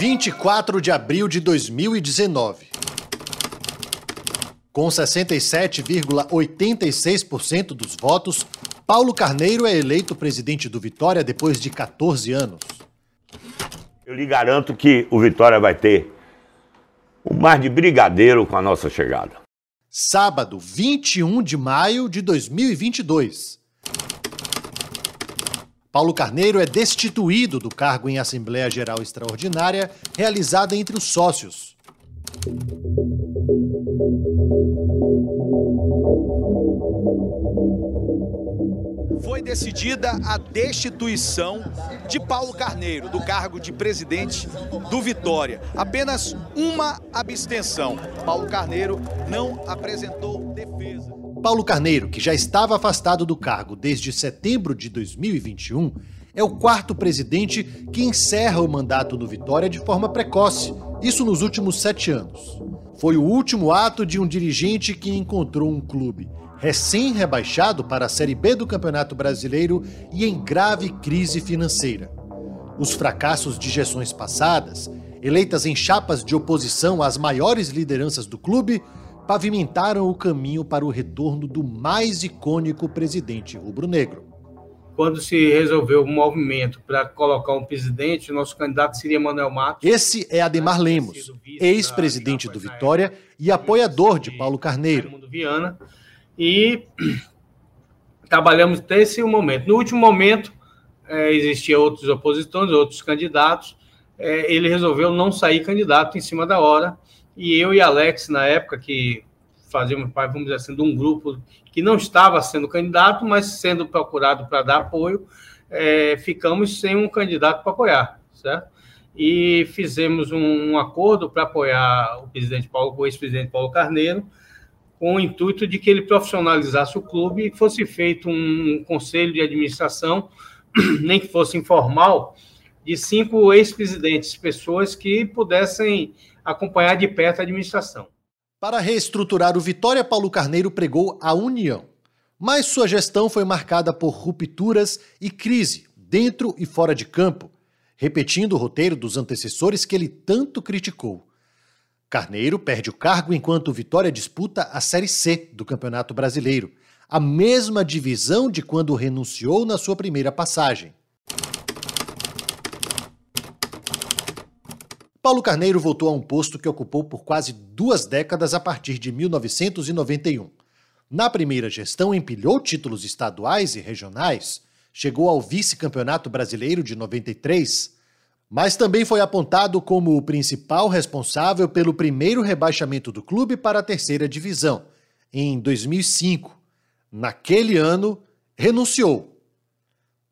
24 de abril de 2019. Com 67,86% dos votos, Paulo Carneiro é eleito presidente do Vitória depois de 14 anos. Eu lhe garanto que o Vitória vai ter o mar de brigadeiro com a nossa chegada. Sábado, 21 de maio de 2022. Paulo Carneiro é destituído do cargo em Assembleia Geral Extraordinária realizada entre os sócios. Foi decidida a destituição de Paulo Carneiro do cargo de presidente do Vitória. Apenas uma abstenção. Paulo Carneiro não apresentou defesa. Paulo Carneiro, que já estava afastado do cargo desde setembro de 2021, é o quarto presidente que encerra o mandato no Vitória de forma precoce, isso nos últimos sete anos. Foi o último ato de um dirigente que encontrou um clube recém-rebaixado para a Série B do Campeonato Brasileiro e em grave crise financeira. Os fracassos de gestões passadas, eleitas em chapas de oposição às maiores lideranças do clube, pavimentaram o caminho para o retorno do mais icônico presidente rubro-negro. Quando se resolveu o movimento para colocar um presidente, o nosso candidato seria Manuel Matos. Esse é Ademar Lemos, ex-presidente do Vitória e apoiador de Paulo Carneiro. Viana, e trabalhamos até esse momento. No último momento, é, existiam outros opositores, outros candidatos, é, ele resolveu não sair candidato em cima da hora, e eu e Alex, na época, que fazíamos parte, vamos dizer assim, de um grupo que não estava sendo candidato, mas sendo procurado para dar apoio, é, ficamos sem um candidato para apoiar, certo? E fizemos um, um acordo para apoiar o presidente Paulo, o ex-presidente Paulo Carneiro, com o intuito de que ele profissionalizasse o clube e fosse feito um conselho de administração, nem que fosse informal, de cinco ex-presidentes, pessoas que pudessem acompanhar de perto a administração. Para reestruturar o Vitória, Paulo Carneiro pregou a união. Mas sua gestão foi marcada por rupturas e crise, dentro e fora de campo, repetindo o roteiro dos antecessores que ele tanto criticou. Carneiro perde o cargo enquanto o Vitória disputa a Série C do Campeonato Brasileiro, a mesma divisão de quando renunciou na sua primeira passagem. Paulo Carneiro voltou a um posto que ocupou por quase duas décadas a partir de 1991. Na primeira gestão, empilhou títulos estaduais e regionais, chegou ao vice-campeonato brasileiro de 93, mas também foi apontado como o principal responsável pelo primeiro rebaixamento do clube para a terceira divisão, em 2005. Naquele ano, renunciou.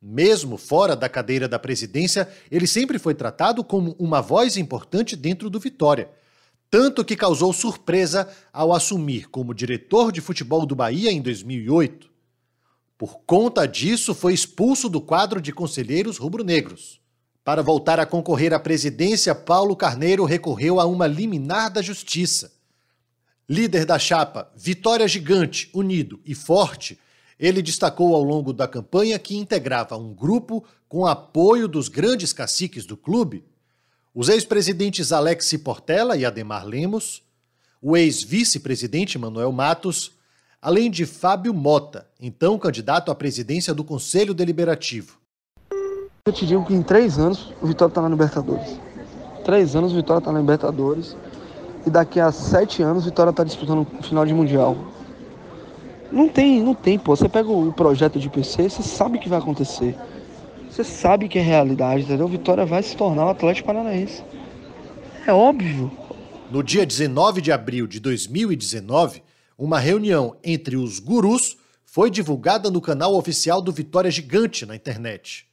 Mesmo fora da cadeira da presidência, ele sempre foi tratado como uma voz importante dentro do Vitória, tanto que causou surpresa ao assumir como diretor de futebol do Bahia em 2008. Por conta disso, foi expulso do quadro de conselheiros rubro-negros. Para voltar a concorrer à presidência, Paulo Carneiro recorreu a uma liminar da justiça. Líder da chapa Vitória Gigante, Unido e Forte, ele destacou ao longo da campanha que integrava um grupo com apoio dos grandes caciques do clube, os ex-presidentes Alex Portela e Ademar Lemos, o ex-vice-presidente Manuel Matos, além de Fábio Mota, então candidato à presidência do Conselho Deliberativo. Eu te digo que em três anos o Vitória está na Libertadores. Três anos o Vitória está na Libertadores. E daqui a sete anos o Vitória está disputando o final de Mundial. Não tem, não tem, pô. Você pega o projeto de PC, você sabe o que vai acontecer. Você sabe que é realidade, entendeu? O Vitória vai se tornar o Atlético Paranaense. É óbvio. No dia 19 de abril de 2019, uma reunião entre os gurus foi divulgada no canal oficial do Vitória Gigante na internet.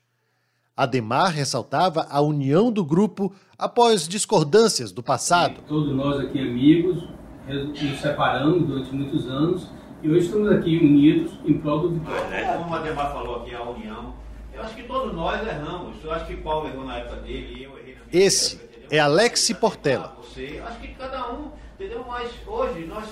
Ademar ressaltava a união do grupo após discordâncias do passado. Todos nós aqui amigos, nos separamos durante muitos anos e hoje estamos aqui unidos em prol do Vitória. É, como o Ademar falou aqui, a união. Eu acho que todos nós erramos. Eu acho que Paulo errou na época dele, eu errei na minha Esse é Alex Portela. Você. Acho que cada um, entendeu? Mas hoje nós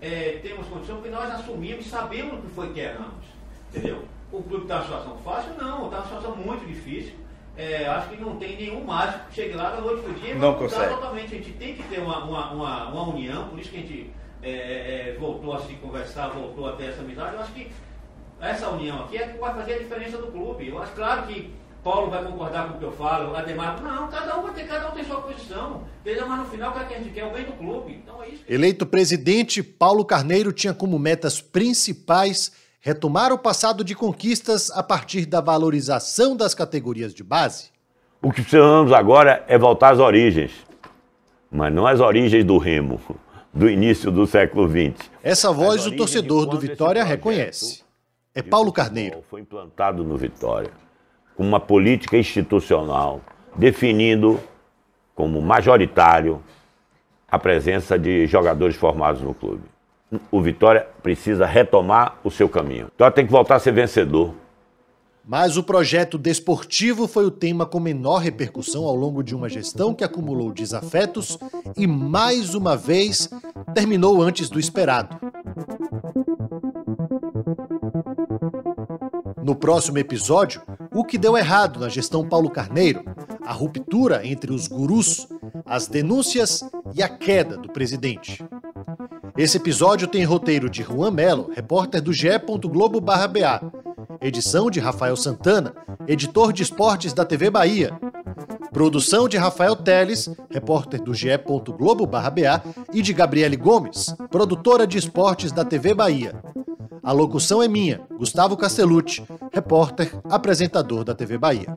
é, temos condição porque nós assumimos e sabemos o que foi que erramos. Entendeu? O clube está numa situação fácil? Não, está numa situação muito difícil. é, acho que não tem nenhum mágico que chegue lá da noite pro dia não consegue. totalmente. A gente tem que ter uma, uma, uma, uma união, por isso que a gente é, é, é, voltou a se conversar, voltou a ter essa amizade. Eu acho que essa união aqui é que vai fazer a diferença do clube. Eu acho claro que Paulo vai concordar com o que eu falo, Ademar, não, cada um vai ter, cada um tem sua posição. Entendeu? Mas no final, o que, é que a gente quer? O bem do clube. Então é isso. Eleito presidente, Paulo Carneiro tinha como metas principais retomar o passado de conquistas a partir da valorização das categorias de base. O que precisamos agora é voltar às origens, mas não às origens do remo, do início do século XX. Essa voz o torcedor do Vitória reconhece. É Paulo Carneiro. Foi implantado no Vitória com uma política institucional definindo como majoritário a presença de jogadores formados no clube. O Vitória precisa retomar o seu caminho. Então tem que voltar a ser vencedor. Mas o projeto desportivo foi o tema com menor repercussão ao longo de uma gestão que acumulou desafetos e, mais uma vez, terminou antes do esperado. No próximo episódio, o que deu errado na gestão Paulo Carneiro, a ruptura entre os gurus, as denúncias e a queda do presidente. Esse episódio tem roteiro de Juan Melo, repórter do GE. Edição de Rafael Santana, editor de esportes da TV Bahia. Produção de Rafael Teles, repórter do GE. Globo/BA, e de Gabriele Gomes, produtora de esportes da TV Bahia. A locução é minha, Gustavo Castellucci, repórter, apresentador da TV Bahia.